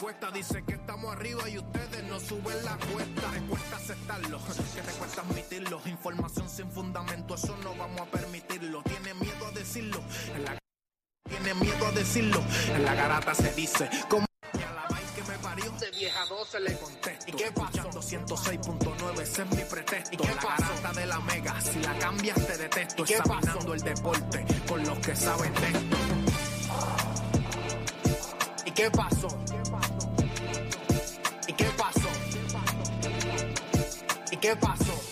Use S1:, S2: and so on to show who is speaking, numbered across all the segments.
S1: encuestas dicen que estamos arriba y ustedes no suben la cuesta. Te cuesta aceptarlo, que te cuesta admitirlo. Información sin fundamento, eso no vamos a permitirlo. Tiene miedo a decirlo. En la tiene miedo a decirlo. En la garata se dice. Como y a la vaina que me parió de vieja 12 le contesto. ¿Y qué pasó? 106.9, ese es mi pretexto. ¿Y qué la garata de la mega, si la cambias te detesto. ¿Y Examinando el deporte con los que saben de esto. ¿Y qué pasó? Qué pasó?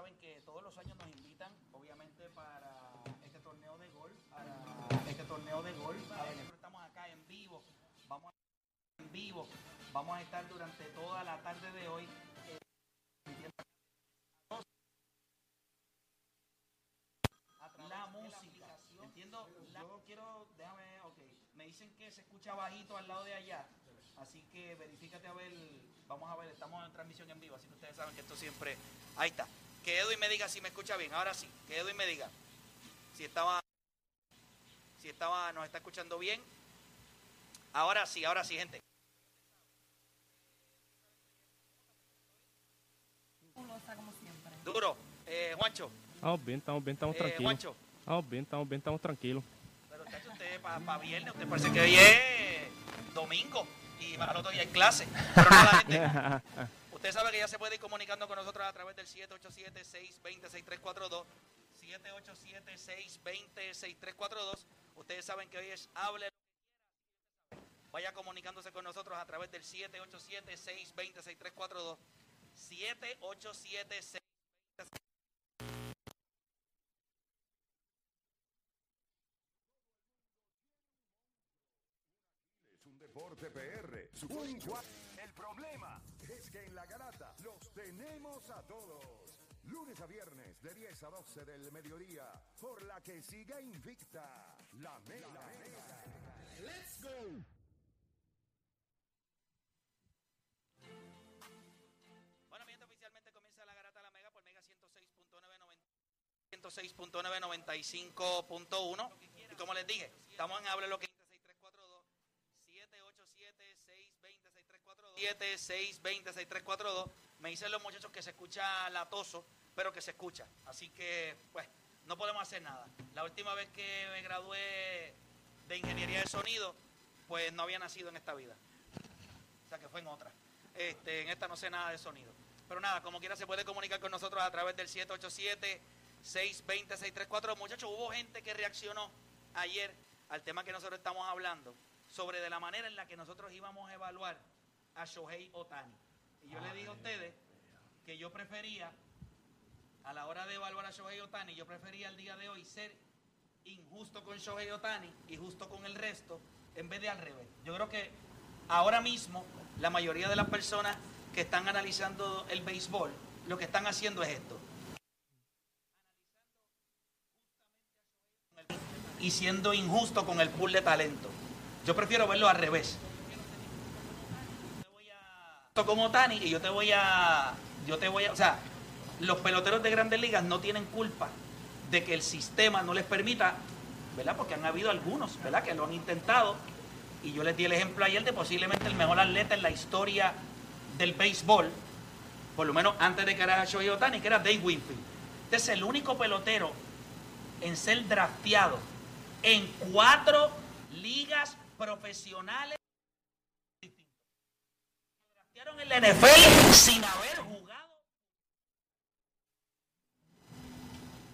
S2: Saben que todos los años nos invitan, obviamente, para este torneo de golf. Para este torneo de golf. Estamos acá en vivo. Vamos a en vivo. Vamos a estar durante toda la tarde de hoy. eh, la música. Entiendo, yo quiero, déjame, ok. Me dicen que se escucha bajito al lado de allá. Así que verifícate a ver, vamos a ver, estamos en transmisión en vivo, así que ustedes saben que esto siempre. Ahí está. Que Edwin me diga si me escucha bien. Ahora sí, que Edwin me diga si estaba, si estaba, nos está escuchando bien. Ahora sí, ahora sí, gente.
S3: fabulosa como siempre.
S2: Duro, eh, Juancho.
S4: Estamos bien, estamos bien, estamos
S2: Eh,
S4: tranquilos.
S2: Juancho.
S4: Estamos bien, estamos bien, estamos tranquilos.
S2: Pero tacho, usted para viernes, usted parece que hoy es domingo y para el otro día hay clase. Pero nada, gente. Usted sabe que ya se puede ir comunicando con nosotros a través del 787-620-6342. 787-620-6342. Ustedes saben que hoy es Hable lo que quiera. Vaya comunicándose con nosotros a través del 787-620-6342. 787
S5: Es un deporte PR. Un El problema que en la garata los tenemos a todos. Lunes a viernes de 10 a 12 del mediodía. Por la que siga invicta. La mega. Let's go.
S2: Bueno, mi gente, oficialmente comienza la garata de la Mega por Mega 106.995.1. Y como les dije, estamos en Hable lo que 787 620 6342 Me dicen los muchachos que se escucha latoso, pero que se escucha. Así que, pues, no podemos hacer nada. La última vez que me gradué de ingeniería de sonido, pues no había nacido en esta vida. O sea que fue en otra. Este, en esta no sé nada de sonido. Pero nada, como quiera se puede comunicar con nosotros a través del 787-620-634. Muchachos, hubo gente que reaccionó ayer al tema que nosotros estamos hablando sobre de la manera en la que nosotros íbamos a evaluar a Shohei Otani. Y yo le dije a ustedes que yo prefería, a la hora de evaluar a Shohei Otani, yo prefería el día de hoy ser injusto con Shohei Otani y justo con el resto, en vez de al revés. Yo creo que ahora mismo la mayoría de las personas que están analizando el béisbol, lo que están haciendo es esto. Y siendo injusto con el pool de talento. Yo prefiero verlo al revés. Yo con Otani y yo te voy a. Yo te voy a. O sea, los peloteros de grandes ligas no tienen culpa de que el sistema no les permita ¿verdad? Porque han habido algunos, ¿verdad? Que lo han intentado. Y yo les di el ejemplo ayer de posiblemente el mejor atleta en la historia del béisbol, por lo menos antes de que era Shohei Otani, que era Dave Winfield. Este es el único pelotero en ser drafteado en cuatro ligas profesionales distintas. Draftearon en la NFL sin haber jugado.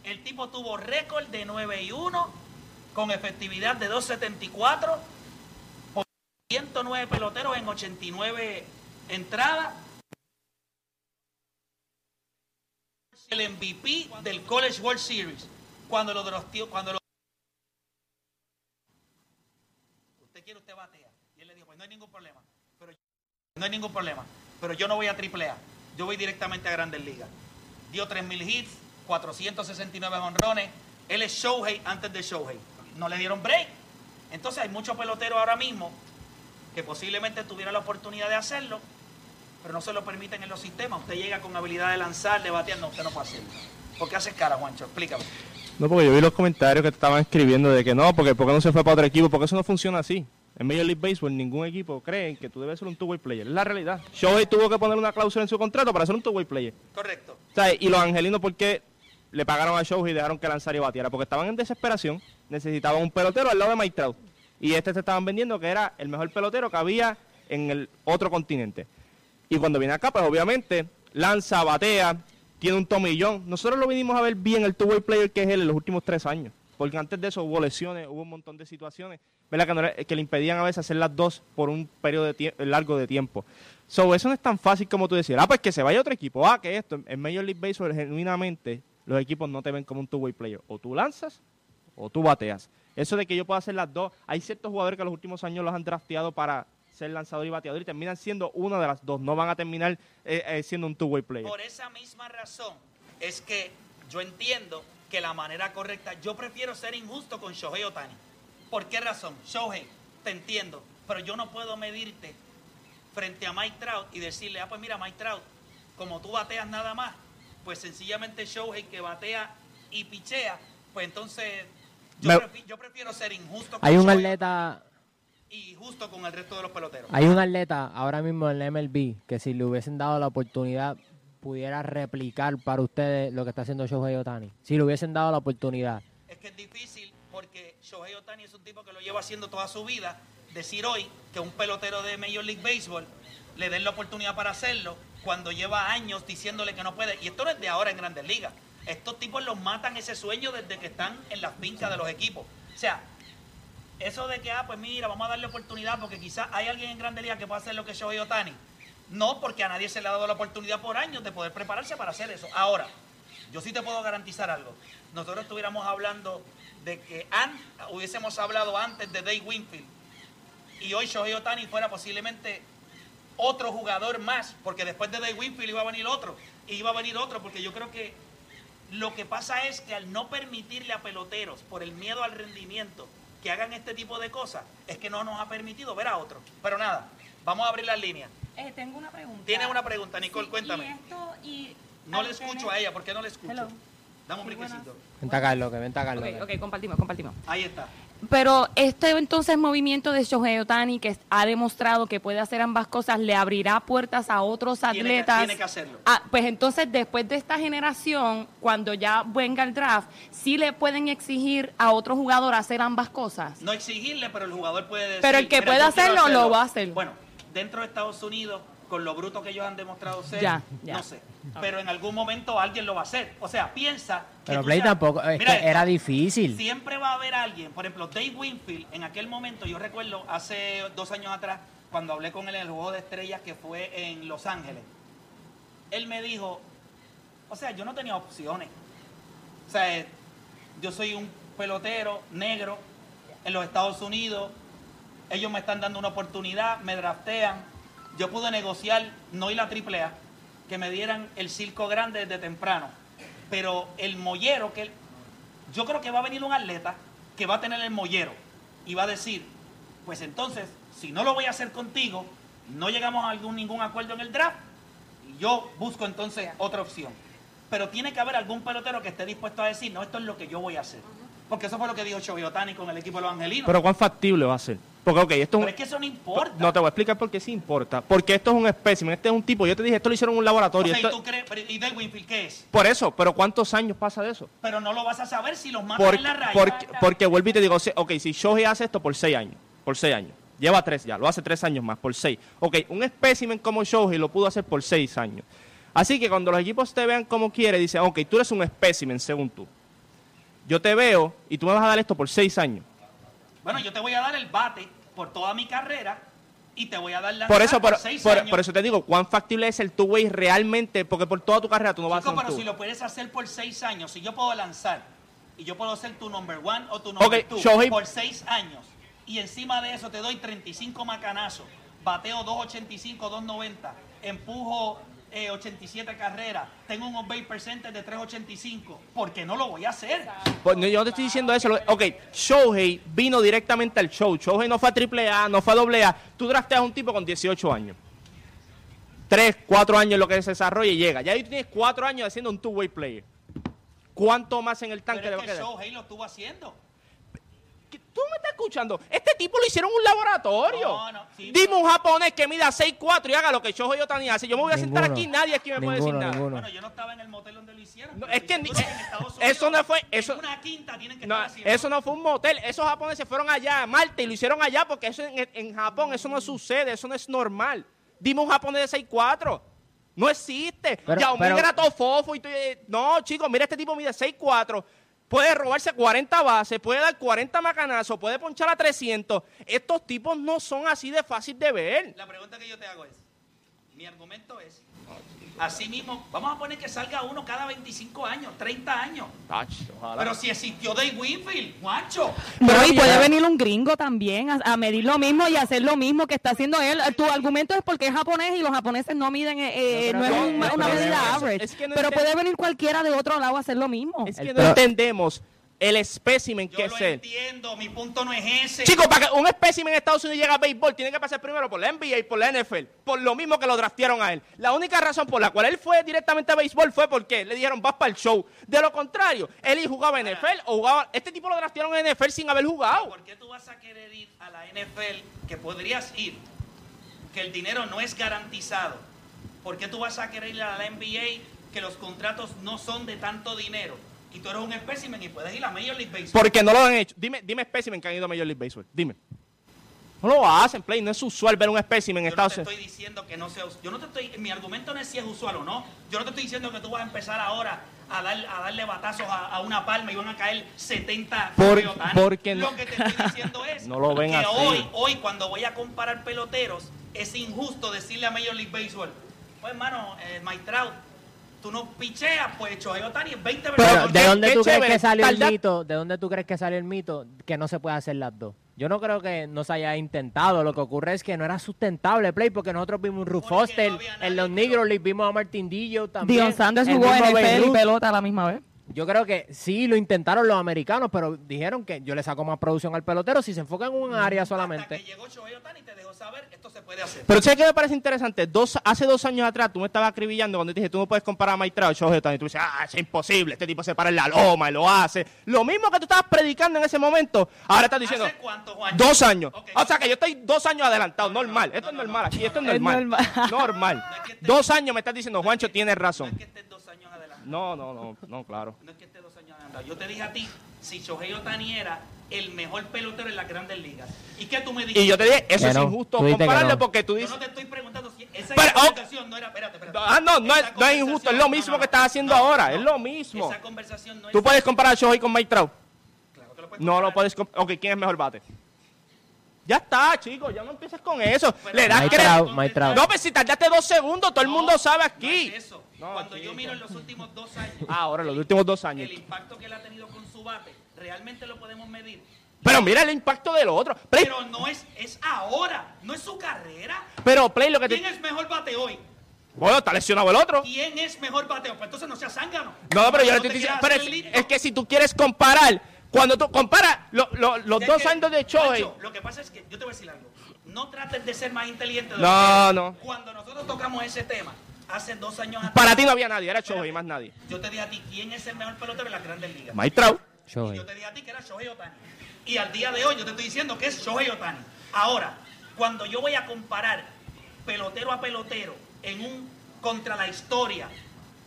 S2: El tipo tuvo récord de 9 y 1 con efectividad de 2.74 por 109 peloteros en 89 entradas. El MVP del College World Series cuando lo drafteó, cuando lo usted quiere usted batea y él le dijo pues no hay ningún problema no hay ningún problema pero yo no voy a triple A yo voy directamente a Grandes Ligas dio 3.000 hits 469 honrones él es Shohei antes de Shohei no le dieron break entonces hay muchos peloteros ahora mismo que posiblemente tuvieran la oportunidad de hacerlo pero no se lo permiten en los sistemas usted llega con habilidad de lanzar de batear no usted no puede hacerlo ¿por qué haces cara Juancho? explícame
S4: No, porque yo vi los comentarios que te estaban escribiendo de que no, porque ¿por qué no se fue para otro equipo? Porque eso no funciona así. En Major League Baseball ningún equipo cree que tú debes ser un two-way player. Es la realidad. Shohei tuvo que poner una cláusula en su contrato para ser un two-way player.
S2: correcto
S4: ¿Sabes? Y los angelinos, ¿por qué le pagaron a Shohei y dejaron que lanzara y batiera? Porque estaban en desesperación, necesitaban un pelotero al lado de Mike Trout. Y este te estaban vendiendo que era el mejor pelotero que había en el otro continente. Y cuando viene acá, pues obviamente lanza, batea, tiene un tomillón. Nosotros lo vinimos a ver bien el two-way player que es él en los últimos tres años. Porque antes de eso hubo lesiones, hubo un montón de situaciones ¿verdad? Que, no era- que le impedían a veces hacer las dos por un periodo de largo de tiempo. So, eso no es tan fácil como tú decir, ah, pues que se vaya otro equipo, ah, que esto. En Major League Baseball, genuinamente, los equipos no te ven como un two-way player. O tú lanzas o tú bateas. Eso de que yo pueda hacer las dos, hay ciertos jugadores que en los últimos años los han drafteado para ser lanzador y bateador y terminan siendo una de las dos, no van a terminar eh, eh, siendo un two-way player.
S2: Por esa misma razón es que yo entiendo que la manera correcta, yo prefiero ser injusto con Shohei Otani. ¿Por qué razón? Shohei, te entiendo, pero yo no puedo medirte frente a Mike Trout y decirle, ah, pues mira, Mike Trout, como tú bateas nada más, pues sencillamente Shohei que batea y pichea, pues entonces yo,
S6: Me-
S2: prefi- yo prefiero ser injusto con
S6: Hay un
S2: Shohei
S6: atleta,
S2: y justo con el resto de los peloteros.
S6: hay un atleta ahora mismo en la MLB que si le hubiesen dado la oportunidad pudiera replicar para ustedes lo que está haciendo Shohei Otani. Si le hubiesen dado la oportunidad.
S2: Es que es difícil porque Shohei Otani es un tipo que lo lleva haciendo toda su vida. Decir hoy que un pelotero de Major League Baseball le den la oportunidad para hacerlo cuando lleva años diciéndole que no puede. Y esto no es de ahora en Grandes Ligas. Estos tipos los matan ese sueño desde que están en las fincas de los equipos. O sea, eso de que, ah, pues mira, vamos a darle oportunidad porque quizás hay alguien en Grandes Ligas que pueda hacer lo que Shohei Otani. No, porque a nadie se le ha dado la oportunidad por años de poder prepararse para hacer eso. Ahora, yo sí te puedo garantizar algo. Nosotros estuviéramos hablando de que an- hubiésemos hablado antes de Dave Winfield y hoy Shohei Otani fuera posiblemente otro jugador más, porque después de Dave Winfield iba a venir otro, y iba a venir otro, porque yo creo que lo que pasa es que al no permitirle a peloteros, por el miedo al rendimiento, que hagan este tipo de cosas, es que no nos ha permitido ver a otro. Pero nada, vamos a abrir las líneas.
S3: Eh, tengo una pregunta.
S2: Tienes una pregunta, Nicole,
S3: Sí,
S2: cuéntame.
S3: Y esto, y
S2: No le escucho
S3: tener-
S2: a ella, ¿por qué no le escucho?
S3: Hello.
S2: Dame un briquecito.
S6: Venta Carlos, que venta Carlos.
S3: Ok, ok, compartimos, compartimos.
S2: Ahí está.
S3: Pero este entonces movimiento de Shohei Otani que ha demostrado que puede hacer ambas cosas le abrirá puertas a otros
S2: Tiene que-
S3: atletas.
S2: tiene que hacerlo.
S3: Ah, pues entonces después de esta generación, cuando ya venga el draft, sí le pueden exigir a otro jugador hacer ambas cosas.
S2: No exigirle, pero el jugador puede decir.
S3: Pero el que
S2: "Mira,
S3: pueda
S2: quiero
S3: hacerlo, lo va a hacer".
S2: Bueno, dentro de Estados Unidos, con lo bruto que ellos han demostrado ser,
S3: Ya, ya.
S2: no sé. Pero en algún momento alguien lo va a hacer. O sea, piensa. que
S6: Pero Play
S2: seas-
S6: tampoco, es
S2: Mira
S6: que era difícil.
S2: Siempre va a haber alguien, por ejemplo, Dave Winfield, en aquel momento, yo recuerdo hace dos años atrás, cuando hablé con él en el Juego de Estrellas que fue en Los Ángeles, él me dijo, o sea, yo no tenía opciones. O sea, eh, yo soy un pelotero negro en los Estados Unidos, ellos me están dando una oportunidad, me draftean, yo pude negociar, no ir a la AAA, que me dieran el circo grande desde temprano, pero el mollero, que yo creo que va a venir un atleta que va a tener el mollero y va a decir, pues entonces, si no lo voy a hacer contigo, no llegamos a algún, ningún acuerdo en el draft, y yo busco entonces otra opción. Pero tiene que haber algún pelotero que esté dispuesto a decir, no, esto es lo que yo voy a hacer. Porque eso fue lo que dijo Shohei Otani con el equipo de los angelinos.
S4: Pero ¿cuán factible va a ser? Porque, ok, esto es
S2: Pero es que eso no importa.
S4: No te voy a explicar por qué sí importa. Porque esto es un espécimen, este es un tipo. Yo te dije, esto lo hicieron en un
S2: O
S4: laboratorio.
S2: ¿y tú crees? pero, ¿Y Del Winfield qué es?
S4: Por eso, pero ¿cuántos años pasa de eso?
S2: Pero no lo vas a saber si los matan
S4: Por-
S2: en la raya.
S4: porque, porque vuelvo y te digo, ok, si Shohei hace esto por seis años, por seis años, lleva tres ya, lo hace tres años más, por seis. Ok, un espécimen como Shohei lo pudo hacer por seis años. Así que cuando los equipos te vean como quiere, dicen, ok, tú eres un espécimen según tú. Yo te veo y tú me vas a dar esto por seis años.
S2: Bueno, yo te voy a dar el bate por toda mi carrera y te voy a dar la
S4: Por eso, por,
S2: seis
S4: por-
S2: años.
S4: por eso te digo, ¿cuán factible es el two-way realmente? Porque por toda tu carrera tú no vas a hacer
S2: pero
S4: un
S2: si
S4: two.
S2: lo puedes hacer por seis años, si yo puedo lanzar y yo puedo ser tu number one o tu number
S4: Ok,
S2: two
S4: Shohei-
S2: por seis años y encima de eso te doy 35 macanazos, bateo 285, 290, empujo eh, 87 carreras, tengo un on-base percentage de 385, ¿por qué no lo voy a hacer?
S4: Pues, no, yo no te estoy diciendo eso. lo- Ok, Shohei vino directamente al show. Shohei no fue a AAA, no fue a AA. Tú drafteas a un tipo con 18 años. 3, 4 años lo que se desarrolla y llega. Ya ahí tienes 4 años haciendo un two-way player. ¿Cuánto más en el tanque
S2: Pero
S4: le va a
S2: que
S4: quedar?
S2: Shohei lo estuvo haciendo.
S4: ¿Qué- ¿Tú me estás escuchando? Este tipo lo hicieron en un laboratorio.
S2: No, no, sí,
S4: Dime
S2: pero-
S4: un japonés que mida 6'4 y haga lo que Shohei Otani hace. Yo me voy a sentar
S6: Ninguno.
S4: aquí, nadie aquí me puede decir
S6: Ninguno,
S4: nada.
S6: ninguno.
S2: Bueno, yo no estaba en el motel donde lo hicieron.
S4: No, es que ni-
S2: en Estados
S4: eso
S2: Unidos,
S4: no fue- eso-
S2: En una quinta tienen que
S4: No,
S2: estar haciendo.
S4: eso no fue un motel. Esos japoneses fueron allá a Marte y lo hicieron allá porque eso en, en Japón eso no sucede, eso no es normal. Dime un japonés de 6'4. No existe.
S6: Pero-
S4: ya un
S6: pero-
S4: era todo fofo y tú- eh, No, chicos, mira este tipo mide 6'4. Puede robarse 40 bases, puede dar 40 macanazos, puede ponchar a 300. Estos tipos no son así de fácil de ver.
S2: La pregunta que yo te hago es, mi argumento es, así mismo, vamos a poner que salga uno cada 25 años, 30 años. Pero si existió Dave Winfield, guacho.
S3: No, y
S6: Pero-
S3: puede venir un gringo también a, a medir lo mismo y hacer lo mismo que está haciendo él. Tu argumento es porque es japonés y los japoneses no miden, eh, eh, no es un- una medida average.
S4: es que no
S3: pero puede venir cualquiera de otro lado a hacer lo mismo.
S4: Es que no entendemos el espécimen
S2: Yo
S4: que
S2: lo
S4: es él.
S2: entiendo, mi punto no es ese.
S4: Chicos, para que un espécimen en Estados Unidos llegue a béisbol, tiene que pasar primero por la NBA y por la NFL. Por lo mismo que lo draftearon a él. La única razón por la cual él fue directamente a béisbol fue porque le dijeron, vas para el show. De lo contrario, él y jugaba en NFL o jugaba... Este tipo lo draftearon en NFL sin haber jugado.
S2: ¿Por qué tú vas a querer ir a la NFL, que podrías ir, que el dinero no es garantizado? ¿Por qué tú vas a querer ir a la NBA, que los contratos no son de tanto dinero? Y tú eres un espécimen y puedes ir a Major League Baseball.
S4: Porque no lo han hecho. Dime, dime espécimen que han ido a Major League Baseball. Dime. No lo hacen, Play. No es usual ver un espécimen en
S2: Yo no
S4: Estados
S2: te
S4: Unidos.
S2: estoy diciendo que no sea yo no te estoy mi argumento no es si es usual o no yo no te estoy diciendo que tú vas a empezar ahora a, dar, a darle batazos a, a una palma y van a caer 70
S4: Por- porque no-
S2: lo que te estoy diciendo es
S4: No lo ven
S2: que
S4: así.
S2: hoy hoy cuando voy a comparar peloteros es injusto decirle a Major League Baseball pues hermano eh, Mike Trout tú no picheas pues Shohei Otani es 20
S6: Pero, ¿de dónde tú crees que salió el mito? ¿De dónde tú crees que salió el mito que no se puede hacer las dos? Yo no creo que no se haya intentado. Lo que ocurre es que no era sustentable play porque nosotros vimos un
S2: no
S6: Foster en los Negro League, vimos a Martin Dillo también.
S3: Dion Sanders
S6: el
S3: jugó y
S6: Ruth.
S3: pelota a la misma vez.
S6: Yo creo que sí lo intentaron los americanos, pero dijeron que yo le saco más producción al pelotero si se enfoca en un área
S2: hasta
S6: solamente.
S2: que llegó Shohei Otani te dejó saber esto se puede hacer
S4: Pero ¿sabes qué me parece interesante? Dos, hace dos años atrás tú me estabas acribillando cuando te dije tú no puedes comparar a Mike Trout y Shohei Ohtani. Y tú dices, ah, es imposible, este tipo se para en la loma y lo hace. Lo mismo que tú estabas predicando en ese momento, ahora estás diciendo
S2: ¿Hace cuánto, Juan?
S4: dos años. O sea que yo estoy dos años adelantado,
S2: No, no,
S4: normal.
S2: no,
S4: Esto
S2: no,
S4: es
S2: no,
S4: normal,
S2: no,
S4: aquí esto es
S2: no,
S3: no.
S4: normal.
S3: Es normal.
S4: Normal.
S2: No es que esté-
S4: Dos años me estás diciendo, Juancho, tienes
S2: No
S4: razón.
S2: es que estés dos años adelante.
S4: No, no, no, no, claro.
S2: No es que esté dos años. Yo te dije a ti si Shohei Otani era el mejor pelotero en las grandes ligas. ¿Y qué tú me dijiste?
S4: Y yo te dije, eso es
S6: no,
S4: injusto compararlo
S6: no.
S4: porque tú
S2: Yo
S4: dices...
S2: no te estoy preguntando si esa
S4: Pero, oh,
S2: conversación no era. Espérate, espérate.
S4: Ah, no, no es, no injusto, es lo mismo
S2: no,
S4: que estás haciendo
S2: no,
S4: ahora,
S2: no.
S4: es lo mismo.
S2: Esa conversación no es.
S4: Tú puedes comparar a Shohei con Mike Trout.
S2: Claro que lo puedes
S4: No lo
S2: comparar.
S4: puedes comp- Ok, ¿quién es mejor bate? Ya está, chicos, ya no empieces con eso.
S2: Pero
S4: Le das crédito.
S6: Trout, Mike Trout.
S4: No, pues si tardaste dos segundos, todo el
S2: No,
S4: mundo sabe
S2: no
S4: aquí.
S2: es eso.
S4: No,
S2: Cuando yo miro en los últimos dos años.
S4: Ah, ahora, los últimos dos años.
S2: El impacto que él ha tenido con su bate, realmente lo podemos medir.
S4: Pero mira el impacto del otro. Play,
S2: Pero no es, es ahora, no es su carrera.
S4: pero Play lo que
S2: ¿Quién
S4: te...
S2: es mejor bate hoy?
S4: Bueno, está lesionado el otro.
S2: ¿Quién es mejor bateo? Pues entonces no seas zángano.
S4: No, pero yo le
S2: te
S4: estoy diciendo... Pero es, que si tú quieres comparar, cuando tú comparas lo- lo- los
S2: Es
S4: dos
S2: que,
S4: años de.
S2: Macho, lo que pasa es que yo te voy a decir algo. No trates de ser más inteligente. de
S4: No,
S2: lo que
S4: no.
S2: Cuando nosotros tocamos ese tema, hace dos años atrás.
S4: Para ti no había nadie, era Shohei, más nadie.
S2: Yo te dije a ti, ¿quién es el mejor pelotero en las grandes ligas?
S4: Mike Trout.
S2: Y yo te dije a ti que era Shohei Otani. Y al día de hoy yo te estoy diciendo que es Shohei Otani. Ahora, cuando yo voy a comparar pelotero a pelotero en un contra la historia,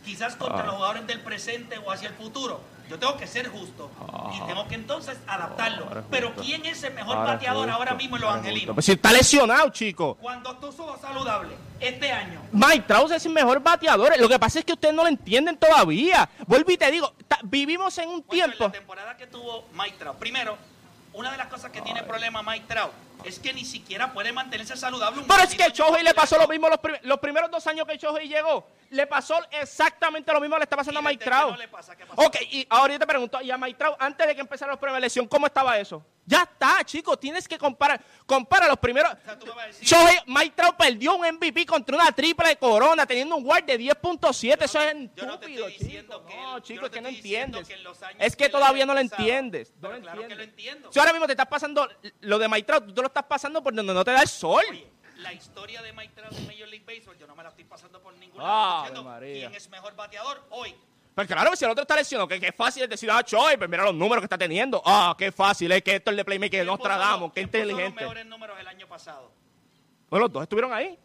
S2: quizás contra
S4: Ah.
S2: los jugadores del presente o hacia el futuro, yo tengo que ser justo y tengo que entonces adaptarlo.
S4: Ahora
S2: Pero. ¿quién es el mejor
S4: Ahora
S2: bateador
S4: justo,
S2: ahora mismo en los angelinos?
S4: Pues si está lesionado, chico.
S2: Cuando tú subas saludable este año,
S4: Mike Trout es el mejor bateador. Lo que pasa es que ustedes no lo entienden todavía. Vuelvo y te digo, vivimos en un
S2: Juancho, en
S4: tiempo.
S2: la temporada que tuvo Mike Trout, primero, una de las cosas que tiene problema Mike Trout es que ni siquiera puede mantenerse saludable. un
S4: Pero es que Shohei le
S2: año
S4: pasó lo mismo los, prim- los primeros dos años que Shohei llegó. Le pasó exactamente lo mismo que le está pasando a Mike Trout.
S2: no le pasa, ¿qué pasó?
S4: Ok, y ahora yo te pregunto, y a Mike Trout, antes de que empezara los premios de elección, ¿cómo estaba eso? Ya está, chicos, tienes que comparar. Compara los primeros.
S2: sea, tú me vas a decir-
S4: Shohei, Mike Trout perdió un MVP contra una triple de corona, teniendo un guard de 10.7. Eso
S2: Yo
S4: es
S2: no no te
S4: estúpido,
S2: que
S4: No,
S2: él- yo
S4: chicos,
S2: no
S4: es que no entiendes.
S2: que
S4: Es
S2: que
S4: todavía no lo entiendes. No lo
S2: claro que lo entiendo.
S4: Si ahora mismo te estás pasando lo de Mike Trout, tú te lo estás pasando por donde no te da el sol.
S2: Oye, la historia de Mike Trout en Major League Baseball, yo no me la estoy pasando por ningún lado. ¿Quién es mejor bateador hoy?
S4: Pues claro, si el otro está lesionado, que, que es fácil es decir, ah, Choy, pues mira los números que está teniendo. Ah, qué fácil, es que esto es de Playmaker
S2: ¿Quién
S4: Nostradamus,
S2: los-
S4: qué
S2: quién puso los
S4: inteligente.
S2: mejores números el año pasado?
S4: Bueno, los dos estuvieron ahí.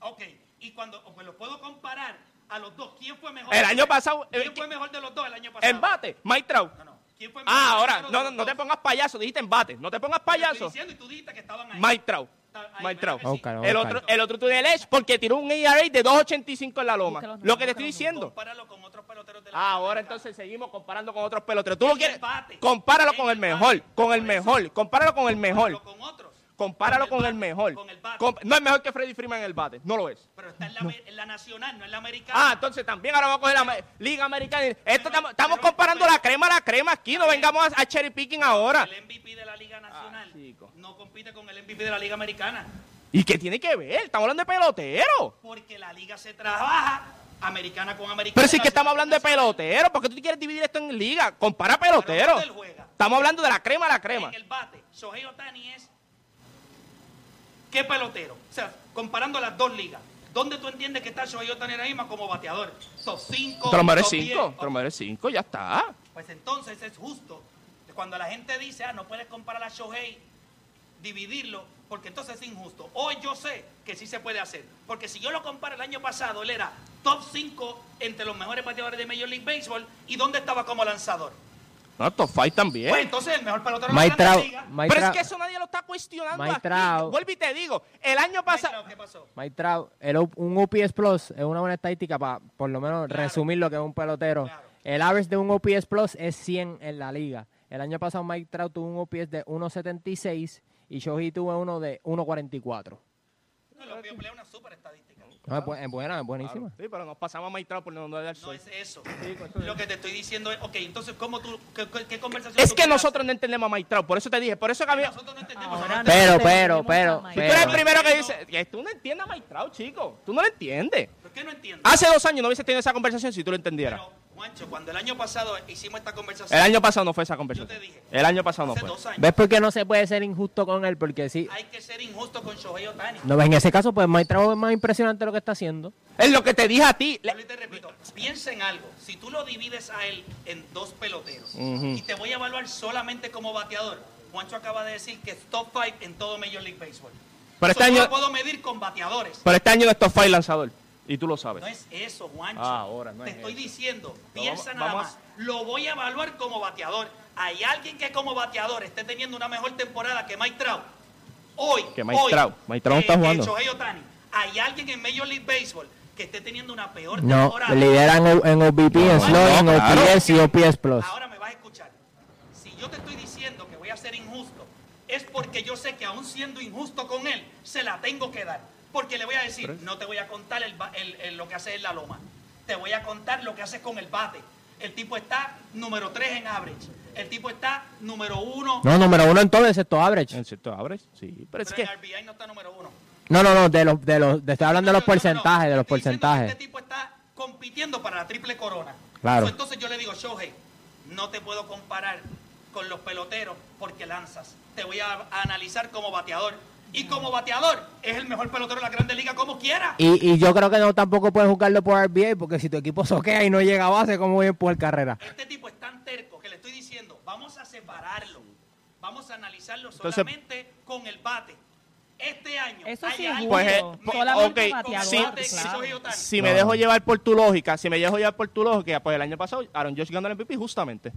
S2: Ok, y cuando pues los puedo comparar a los dos, ¿quién fue mejor?
S4: El año pasado,
S2: ¿Quién
S4: eh,
S2: fue mejor de los dos el año pasado?
S4: En bate, Mike Trout.
S2: No, no. ¿Quién fue mejor
S4: Ah, ahora, no, no, no te pongas payaso, dijiste en bate. No te pongas
S2: Te estoy
S4: payaso.
S2: diciendo y tú dijiste que estaban ahí.
S4: Mike Trout. Mike El otro, el otro tiene el edge porque tiró un ERA de 2.85 en la loma. Lo que te estoy diciendo.
S2: Compáralo con otros peloteros de la
S4: Ah, ahora entonces seguimos comparando con otros peloteros. Tú lo quieres. Compáralo con el mejor, con el mejor. Compáralo con el mejor.
S2: Compáralo con otros.
S4: Compáralo con el
S2: bate,
S4: mejor.
S2: Con el bate.
S4: Com- No es mejor que Freddy Freeman en el bate. No lo es.
S2: Pero está en la, en la nacional, no en la americana.
S4: Ah, entonces también ahora vamos a coger la Liga Americana. Esto
S2: Pero-
S4: estamos, estamos
S2: pero-
S4: comparando la crema a la crema aquí. No vengamos a, a cherry picking ahora.
S2: El MVP de la Liga Nacional
S4: Ah,
S2: no compite con el MVP de la Liga Americana.
S4: ¿Y qué tiene que ver? Estamos hablando de pelotero.
S2: Porque la liga se trabaja americana con americana.
S4: Pero si es que estamos hablando de pelotero, ¿por qué tú quieres dividir esto en liga? Compara pelotero. Estamos hablando de la crema a la crema.
S2: En el bate, Shohei Otani es. ¿Qué pelotero? O sea, comparando las dos ligas. ¿Dónde tú entiendes que está Shohei Otani mismo como bateador? Top 5.
S4: Te lo mereces 5, te lo mereces 5, ya está.
S2: Pues entonces es justo cuando la gente dice, ah, no puedes comparar a Shohei, dividirlo, porque entonces es injusto. Hoy yo sé que sí se puede hacer. Porque si yo lo comparo el año pasado, él era top 5 entre los mejores bateadores de Major League Baseball. ¿Y dónde estaba como lanzador?
S4: No, top 5 también.
S2: Pues entonces el mejor pelotero de la Ligas.
S6: Mike
S4: Pero es que eso nadie lo está cuestionando
S6: Mike
S4: aquí.
S6: Trout.
S4: Vuelvo y te digo, el año
S2: Mike
S4: pasado...
S2: ¿Qué pasó?
S6: Mike Trout, un UPS Plus es una buena estadística para por lo menos
S2: Claro.
S6: resumir lo que es un pelotero.
S2: Claro.
S6: El average de un UPS Plus es 100 en la liga. El año pasado Mike Trout tuvo un UPS de 1.76 y Shohei tuvo uno de 1.44.
S2: No, es una super estadística.
S6: No, es, bu- es buena, es buenísima.
S4: Sí, pero nos pasamos Trout por donde da el
S2: No
S4: sol.
S2: es eso.
S4: Sí, eso
S2: Lo que te estoy diciendo es, ok, entonces, ¿cómo tú, qué, conversación
S4: Es
S2: tú
S4: que nosotros no entendemos a Trout, por eso te dije, por eso que a mí...
S2: hacer? Nosotros no entendemos.
S3: Ahora no
S6: Pero, pero, pero,
S4: Si tú eres el primero que dice que tú no entiendes a Trout, chico. Tú no lo entiendes.
S2: ¿Por qué no entiendes?
S4: Hace dos años no hubiese tenido esa conversación si tú lo entendieras.
S2: Pero, Juancho, cuando el año pasado hicimos esta conversación,
S4: El año pasado no fue esa
S2: yo
S4: conversación.
S2: te dije,
S4: El año pasado no fue.
S2: dos años,
S6: ¿Ves por qué no se puede ser injusto con él? Porque sí.
S2: hay que ser injusto con Shohei Otani.
S6: No, en ese caso, pues Mike Trout es más impresionante lo que está haciendo.
S4: Es lo que te dije a ti. Le-
S2: Vuelvo y te repito, piensa en algo. Si tú lo divides a él en dos peloteros y te voy a evaluar solamente como bateador, Juancho acaba de decir que es top 5 en todo Major League Baseball.
S4: Pero
S2: Eso
S4: este
S2: yo
S4: año-
S2: lo puedo medir con bateadores.
S4: Pero este año no es top five lanzador. Y tú lo sabes.
S2: No es eso, Juancho.
S4: Ah, ahora, no
S2: Te
S4: es
S2: estoy
S4: eso.
S2: diciendo,
S4: No,
S2: piensa
S4: vamos-
S2: nada más. Lo voy a evaluar como bateador. Hay alguien que como bateador esté teniendo una mejor temporada que Mike Trout. Hoy,
S4: Que Mike
S2: hoy,
S4: Trout. Mike Trout no
S2: que-
S4: está jugando.
S2: Shohei Ohtani. Hay alguien en Major League Baseball que esté teniendo una peor
S6: No,
S2: temporada.
S6: lideran en, en OBP, en
S4: No,
S6: Slow, en
S4: claro.
S6: OPS y OPS Plus.
S2: Ahora me vas a escuchar. Si yo te estoy diciendo que voy a ser injusto, es porque yo sé que aún siendo injusto con él, se la tengo que dar. Porque le voy a decir, no te voy a contar el ba- el- el- lo que hace en la loma. Te voy a contar lo que hace con el bate. El tipo está número 3 en average. El tipo está número 1.
S6: No, número uno en todo excepto average.
S4: ¿En cierto abres? Sí, pero es
S2: pero
S4: que...
S2: en RBI no está número 1.
S6: No, no, no, de los, de los, de- estoy hablando de los porcentajes, de los porcentajes.
S2: Este tipo está compitiendo para la triple corona.
S6: Claro.
S2: Entonces yo le digo, Shohei, no te puedo comparar con los peloteros porque lanzas. Te voy a, a analizar como bateador. Y como bateador, es el mejor pelotero de la Grande Liga como quiera.
S6: Y, y yo creo que no tampoco puedes jugarlo por RBA porque si tu equipo soquea y no llega a base, ¿cómo voy a empujar carrera?
S2: Este tipo es tan terco que le estoy diciendo, vamos a separarlo. Vamos a analizarlo
S4: Entonces-
S2: solamente con el bate. Este año.
S3: Eso
S2: hay
S3: sí,
S2: alguien
S4: Pues, eh, pues,
S3: Solamente
S4: ok,
S3: bateador,
S4: sí,
S2: bate que
S3: claro.
S2: Shohei Ohtani.
S4: Si me
S6: No.
S4: dejo llevar por tu lógica, si me dejo llevar por tu lógica, pues el año pasado Aaron Josh ganó el MVP justamente.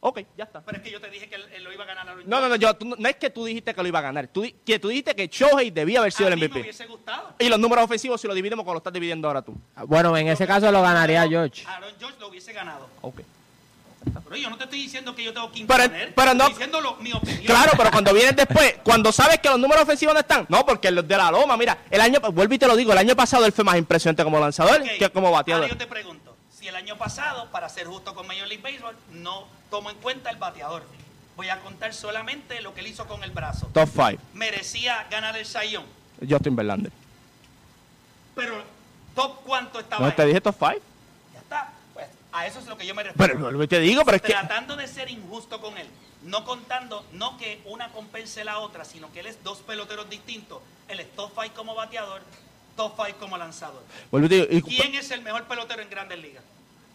S4: Ok, ya está.
S2: Pero es que yo te dije que él, él lo iba a ganar a Aaron
S4: No, no, no, yo, tú no es que tú dijiste que lo iba a ganar. Tú, que tú dijiste que Shohei debía haber sido
S2: a
S4: el
S2: mí me
S4: MVP.
S2: hubiese gustado.
S4: Y los números ofensivos, si lo dividimos como lo estás dividiendo ahora tú.
S6: Bueno, en ese caso lo ganaría George.
S2: Aaron George lo hubiese ganado.
S4: Ok.
S2: Pero yo no te estoy diciendo que yo tengo que
S4: Pero-
S2: imponer.
S4: pero no-
S2: Estoy diciendo lo- mi opinión.
S4: Claro, pero cuando vienes después, cuando sabes que los números ofensivos no están, no, porque los de la loma, mira, el año, vuelvo y te lo digo, el año pasado él fue más impresionante como lanzador que como bateador.
S2: Ahora yo te pregunto, el año pasado, para ser justo con Major League Baseball, no tomo en cuenta el bateador. Voy a contar solamente lo que él hizo con el brazo.
S4: Top 5,
S2: Merecía ganar el Sayón,
S4: Justin Verlander.
S2: pero top cuánto estaba
S4: No te dije top 5.
S2: Ya está. Pues a eso es lo que yo me refiero.
S4: Pero vuelvo y te digo, pero es que
S2: Tratando de ser injusto con él. No contando, no que una compense la otra, sino que él es dos peloteros distintos. Él es top 5 como bateador, top 5 como lanzador.
S4: digo, y-
S2: ¿Quién es el mejor pelotero en Grandes Ligas?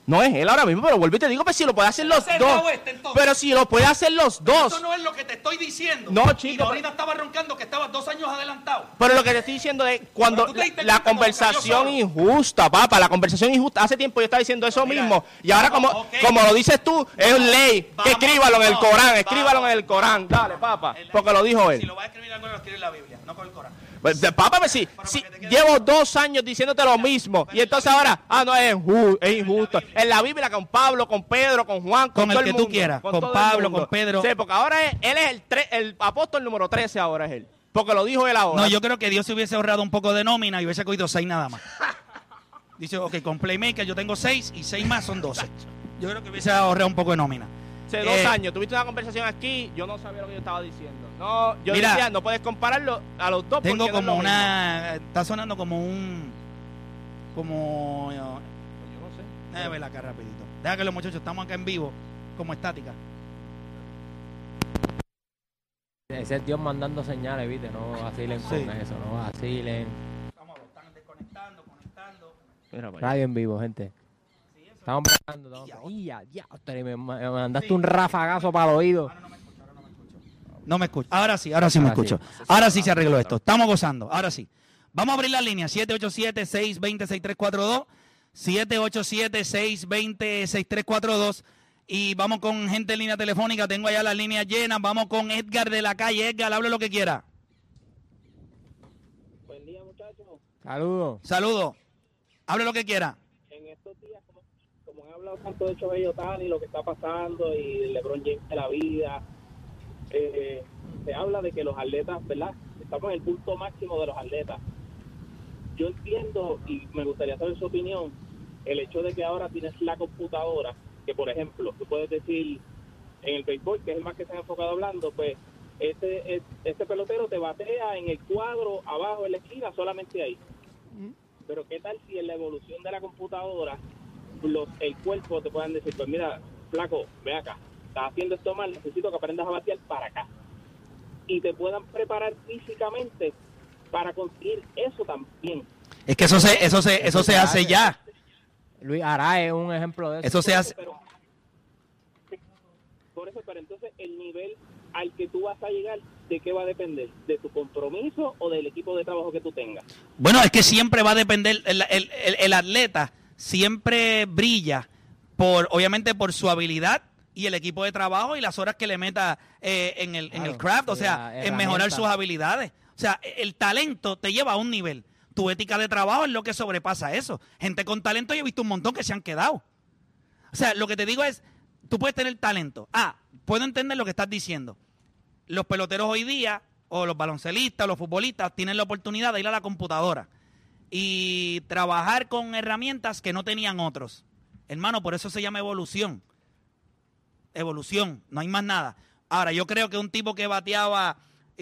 S4: No es él ahora mismo, pero vuelvo y te digo, pues si lo puede hacer los dos.
S2: entonces.
S4: Pero si lo puede hacer los dos.
S2: Eso no es lo que te estoy diciendo.
S4: No,
S2: Y
S4: chico,
S2: ahorita estaba roncando que estabas dos años adelantado.
S4: Pero lo que te estoy diciendo es cuando la conversación injusta, papá, la conversación injusta. Hace tiempo yo estaba diciendo eso
S2: Mira,
S4: mismo. Y ahora como, como lo dices tú, es
S2: Vamos,
S4: ley. Que escríbalo en el Corán, escríbalo
S2: vamos.
S4: en el Corán. Dale, papá, porque lo dijo
S2: Si
S4: él.
S2: lo vas a escribir algo, lo escribe en la Biblia, no con el Corán. Que te quede-
S4: llevo dos años diciéndote lo mismo. Y entonces ahora, ah, no, es, inju- es injusto. En la Biblia con Pablo, con Pedro, con Juan, con,
S2: Con el que tú
S4: mundo,
S2: quieras, con Pablo, con Pedro.
S4: Sí, porque ahora es- él es el, tre- el apóstol número 13 ahora es él. Porque lo dijo él ahora.
S2: No, yo creo que Dios se hubiese ahorrado un poco de nómina y hubiese cogido seis nada más. Dice, ok, con Playmaker yo tengo seis y seis más son doce. Yo creo que hubiese ahorrado un poco de nómina.
S4: Hace
S2: Eh,
S4: dos años tuviste una conversación aquí, yo no sabía lo que yo estaba diciendo. No, yo
S2: Mira,
S4: decía, no puedes compararlo a los dos
S2: Tengo
S4: porque no es
S2: como
S4: lo
S2: una... Está sonando como un... Como...
S4: mismo. Yo no sé.
S2: Déjame ver acá rapidito. Deja que los muchachos estamos acá en vivo, como estática.
S6: Ese es Dios mandando señales, ¿viste? No vacilen
S2: Sí.
S6: con eso, no vacilen.
S2: Vamos, están desconectando, conectando.
S6: Radio en vivo, gente. Estamos bregando. Estamos-
S2: ahora-
S6: ¡Ay, ya, ya! Me, mandaste
S2: Sí.
S6: un rafagazo para el oído.
S2: Ahora no me escucho, ahora no me escucho. No me escucho. Ahora sí, ahora sí me
S6: sí.
S2: escucho. Ahora sí se arregló esto. Estamos gozando. Ahora sí. Vamos a abrir la línea 787-620-6342. 787-620-6342. Y vamos con gente en línea telefónica. Tengo allá las líneas llenas. Vamos con Edgar de la calle. Edgar, hable lo que quiera.
S7: Buen día, muchachos.
S6: Saludos.
S2: Saludos. Hable lo que quiera.
S7: En estos días, como, como han hablado tanto de Shohei Ohtani, lo que está pasando y LeBron James de la vida, eh, se habla de que los atletas, ¿verdad? Estamos en el punto máximo de los atletas. Yo entiendo y me gustaría saber su opinión, el hecho de que ahora tienes la computadora, que por ejemplo, tú puedes decir en el béisbol, que es el más que se ha enfocado hablando, pues este, este pelotero te batea en el cuadro abajo en la esquina, solamente ahí. Pero qué tal si en la evolución de la computadora los, el cuerpo te puedan decir, pues mira, flaco, ve acá, estás haciendo esto mal, necesito que aprendas a batear para acá. Y te puedan preparar físicamente para conseguir eso también.
S2: Es que eso se, eso se, eso se hace ya.
S6: Luis Ara es un ejemplo de eso.
S2: Eso se hace.
S7: Pero, por eso, pero entonces el nivel al que tú vas a llegar, ¿de qué va a depender? ¿De tu compromiso o del equipo de trabajo que tú tengas?
S2: Bueno, es que siempre va a depender, el, el- el- el atleta siempre brilla por, obviamente, por su habilidad y el equipo de trabajo y las horas que le meta eh, en, el, en el craft, o sea, en mejorar sus habilidades. O sea, el talento te lleva a un nivel. Tu ética de trabajo es lo que sobrepasa eso. Gente con talento, yo he visto un montón que se han quedado. O sea, lo que te digo es, tú puedes tener talento. Ah, puedo entender lo que estás diciendo. Los peloteros hoy día, o los baloncelistas, o los futbolistas, tienen la oportunidad de ir a la computadora y trabajar con herramientas que no tenían otros. Hermano, por eso se llama evolución. Evolución, no hay más nada. Ahora, yo creo que un tipo que bateaba,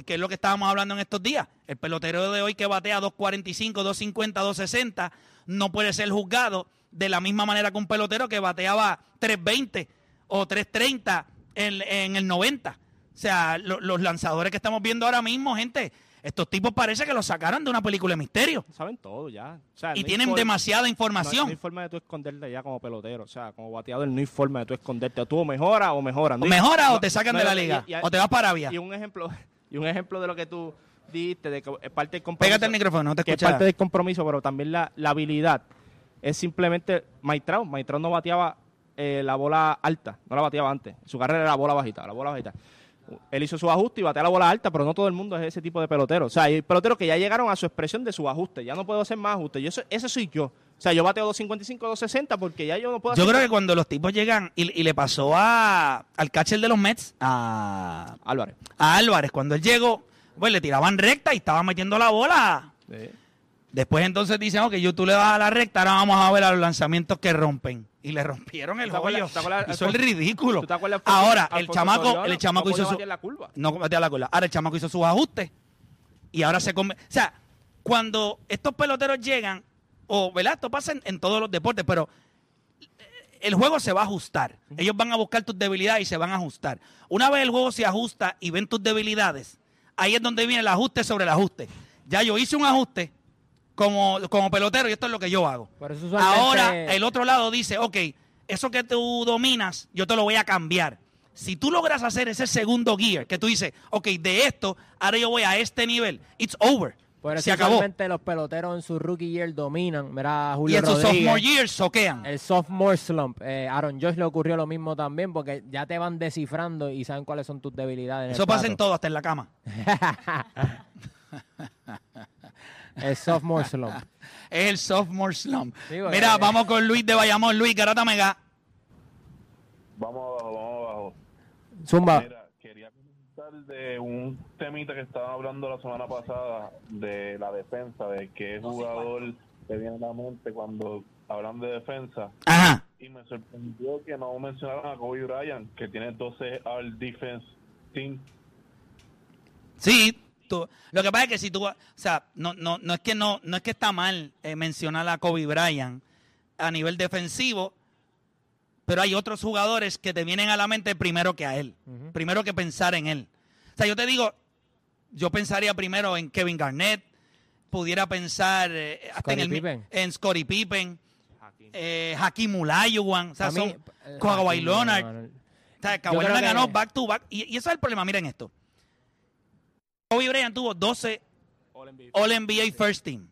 S2: que es lo que estábamos hablando en estos días, el pelotero de hoy que batea 245, 250, 260, no puede ser juzgado de la misma manera que un pelotero que bateaba 320 o 330 en, en el 90. O sea, lo- los lanzadores que estamos viendo ahora mismo, gente, Estos tipos parece que los sacaron de una película de misterio.
S4: Saben todo ya. O sea,
S2: Y
S4: no
S2: tienen demasiada información.
S4: no hay forma de tú esconderte ya como pelotero. O sea, como bateador no hay forma de tú esconderte. O tú mejoras o mejoras.
S2: O
S4: No hay-
S2: mejoras o te sacan de la liga.
S4: y-
S2: o te vas para Arabia.
S4: Y un ejemplo, y un ejemplo de lo que tú diste, de que es parte del compromiso.
S2: Pégate el micrófono, no te
S4: que es
S2: escuchas.
S4: parte del compromiso, pero también la, la habilidad. Es simplemente Maitrao. Maitrao no bateaba eh, la bola alta, no la bateaba antes. Su carrera era la bola bajita, la bola bajita. Él hizo su ajuste y batea la bola alta, pero no todo el mundo es ese tipo de pelotero. O sea, hay peloteros que ya llegaron a su expresión de su ajuste. Ya no puedo hacer más ajustes. Yo, eso- ese soy yo. O sea, yo bateo 255, 260 porque ya yo no puedo
S2: Yo
S4: hacer
S2: creo que cuando los tipos llegan, y, y le pasó a, al catcher de los Mets, a,
S4: Álvarez.
S2: a Álvarez, cuando él llegó, pues le tiraban recta y estaba metiendo la bola. Después entonces dicen, ok, yo tú le vas a la recta, ahora vamos a ver a los lanzamientos que rompen. Y le rompieron el
S4: ¿Te acuerdas-
S2: hoyo. Hizo el ridículo.
S4: ¿Tú te acuerdas,
S2: Ahora, el chamaco,
S4: Soriano?
S2: el chamaco
S4: No
S2: hizo su...
S4: batear la curva.
S2: No batea la curva. Ahora el chamaco hizo sus ajustes. Y ahora se come... O sea, cuando estos peloteros llegan, o, ¿verdad? Esto pasa en, en todos los deportes, pero el juego se va a ajustar. Ellos van a buscar tus debilidades y se van a ajustar. Una vez el juego se ajusta y ven tus debilidades, ahí es donde viene el ajuste sobre el ajuste. Ya yo hice un ajuste como, como pelotero y esto es lo que yo hago. Ahora el otro lado dice, ok, eso que tú dominas, yo te lo voy a cambiar. Si tú logras hacer ese segundo gear, que tú dices, ok, de esto, ahora yo voy a este nivel, it's over.
S6: Por eso
S2: se acabó.
S6: los peloteros en su rookie year dominan. Mira,
S2: Y
S6: Julio
S2: en sus
S6: Rodríguez.
S2: sophomore years soquean.
S6: El sophomore slump. Eh, Aaron Josh le ocurrió lo mismo también porque ya te van descifrando y saben cuáles son tus debilidades. en
S2: Eso pasa en todo, hasta en la cama.
S6: El sophomore slump.
S2: Es el sophomore slump. Mira, vamos con Luis de Bayamón. Luis, Garata Mega.
S8: Vamos abajo, vamos abajo.
S6: Zumba.
S8: Mira, quería comentar de un temita que estaban hablando la semana pasada de la defensa, de qué jugador te viene a la mente cuando hablan de defensa.
S2: Ajá.
S8: Y me sorprendió que no mencionaron a Kobe Bryant, que tiene 12 All Defense Team.
S2: Sí, tú- lo que pasa es que si tú, o sea, no, no, no es que no, no es que está mal eh, mencionar a Kobe Bryant a nivel defensivo, pero hay otros jugadores que te vienen a la mente primero que a él, primero que pensar en él. O sea, yo te digo, yo pensaría primero en Kevin Garnett, pudiera pensar eh, hasta en,
S6: Scottie
S2: el,
S6: Pippen.
S2: en Scottie Pippen, eh, Hakim Olajuwon, o sea,
S6: mí,
S2: son
S6: eh,
S2: Kawhi
S6: Hakim,
S2: Leonard.
S6: no, no.
S2: O sea, Kawhi Leonard
S6: que-
S2: ganó back to back. Y, y ese es el problema. Miren esto. Kobe Bryant tuvo 12 All NBA First Team.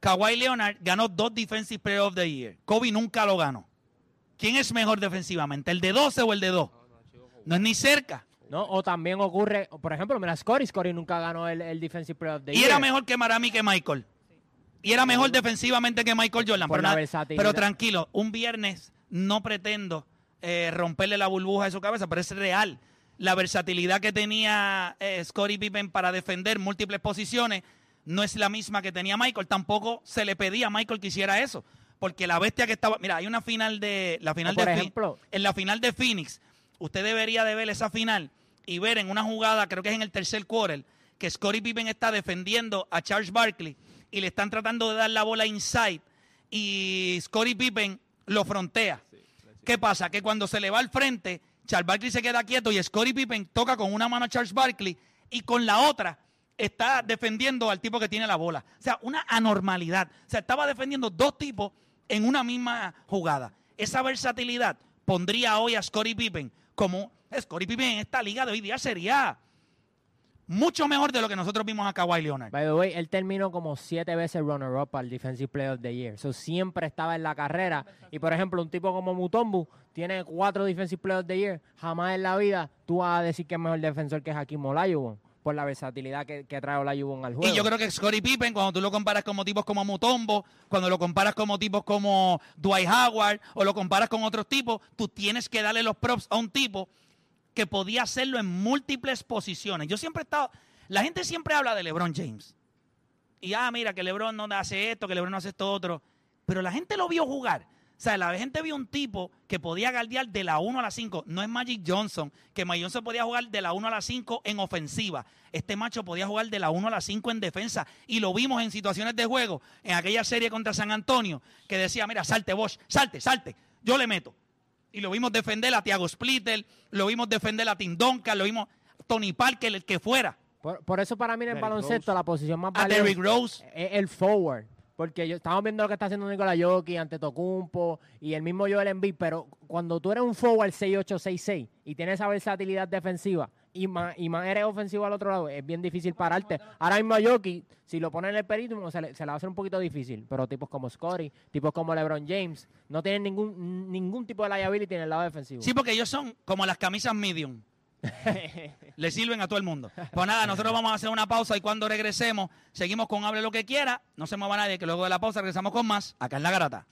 S2: Kawhi Leonard ganó dos Defensive Player of the Year. Kobe nunca lo ganó. ¿Quién es mejor defensivamente? ¿El de 12 o el de 2? No es ni cerca.
S6: No, o también ocurre, por ejemplo, mira, Scottie, Scottie nunca ganó el, el Defensive Player of the
S2: Y
S6: Year.
S2: era mejor que Marami que Michael. Y era mejor defensivamente que Michael Jordan.
S6: Por
S2: Pero, pero tranquilo, un viernes no pretendo eh, romperle la burbuja de su cabeza, pero es real. La versatilidad que tenía eh, Scottie Pippen para defender múltiples posiciones no es la misma que tenía Michael. Tampoco se le pedía a Michael que hiciera eso. Porque la bestia que estaba. Mira, hay una final de. La final
S6: por
S2: de
S6: ejemplo-
S2: en la final de Phoenix, usted debería de ver esa final y ver en una jugada, creo que es en el tercer quarter, que Scottie Pippen está defendiendo a Charles Barkley y le están tratando de dar la bola inside y Scottie Pippen lo frontea. ¿Qué pasa? Que cuando se le va al frente, Charles Barkley se queda quieto y Scottie Pippen toca con una mano a Charles Barkley y con la otra está defendiendo al tipo que tiene la bola. O sea, una anormalidad. O sea, estaba defendiendo dos tipos en una misma jugada. Esa versatilidad pondría hoy a Scottie Pippen como Scottie Pippen en esta liga de hoy día sería mucho mejor de lo que nosotros vimos a Kawhi Leonard.
S6: By the way, él terminó como siete veces runner-up al Defensive Player of the Year. So, siempre estaba en la carrera. Y, por ejemplo, un tipo como Mutombo tiene cuatro Defensive Player of the Year. Jamás en la vida tú vas a decir que es mejor defensor que Hakim Olajuwon por la versatilidad que, que trae Olajuwon al juego.
S2: Y yo creo que Scottie Pippen, cuando tú lo comparas como tipos como Mutombo, cuando lo comparas como tipos como Dwight Howard o lo comparas con otros tipos, tú tienes que darle los props a un tipo que podía hacerlo en múltiples posiciones. Yo siempre he estado, la gente siempre habla de LeBron James. Y ah, mira, que LeBron no hace esto, que LeBron no hace esto otro. Pero la gente lo vio jugar. O sea, la gente vio un tipo que podía guardiar de la 1 a la 5. No es Magic Johnson, que Magic Johnson podía jugar de la 1 a la 5 en ofensiva. Este macho podía jugar de la 1 a la 5 en defensa. Y lo vimos en situaciones de juego, en aquella serie contra San Antonio, que decía, mira, salte Bosch, salte, salte, yo le meto. Y lo vimos defender a Thiago Splitter, lo vimos defender a Tim Duncan, lo vimos Tony Parker, el que fuera.
S6: Por, por eso para mí en el
S4: Derrick
S6: baloncesto
S4: Rose.
S6: la posición más
S2: A
S6: valiosa
S2: Derrick Rose.
S6: es el forward. Porque yo, estamos viendo lo que está haciendo Nikola Jokic ante Tocumpo y el mismo Joel Embiid, pero cuando tú eres un forward 6'8", 6'6", y tienes esa versatilidad defensiva y más, y más eres ofensivo al otro lado, es bien difícil pararte. Ahora mismo a Jokic, si lo ponen en el perímetro, se le, va a hacer un poquito difícil. Pero tipos como Scottie, tipos como LeBron James, no tienen ningún, ningún tipo de liability en el lado defensivo.
S2: Sí, porque ellos son como las camisas medium. Le sirven a todo el mundo. Pues nada, nosotros vamos a hacer una pausa y cuando regresemos, seguimos con Hable lo que quiera. No se mueva nadie, que luego de la pausa regresamos con más acá en La Garata.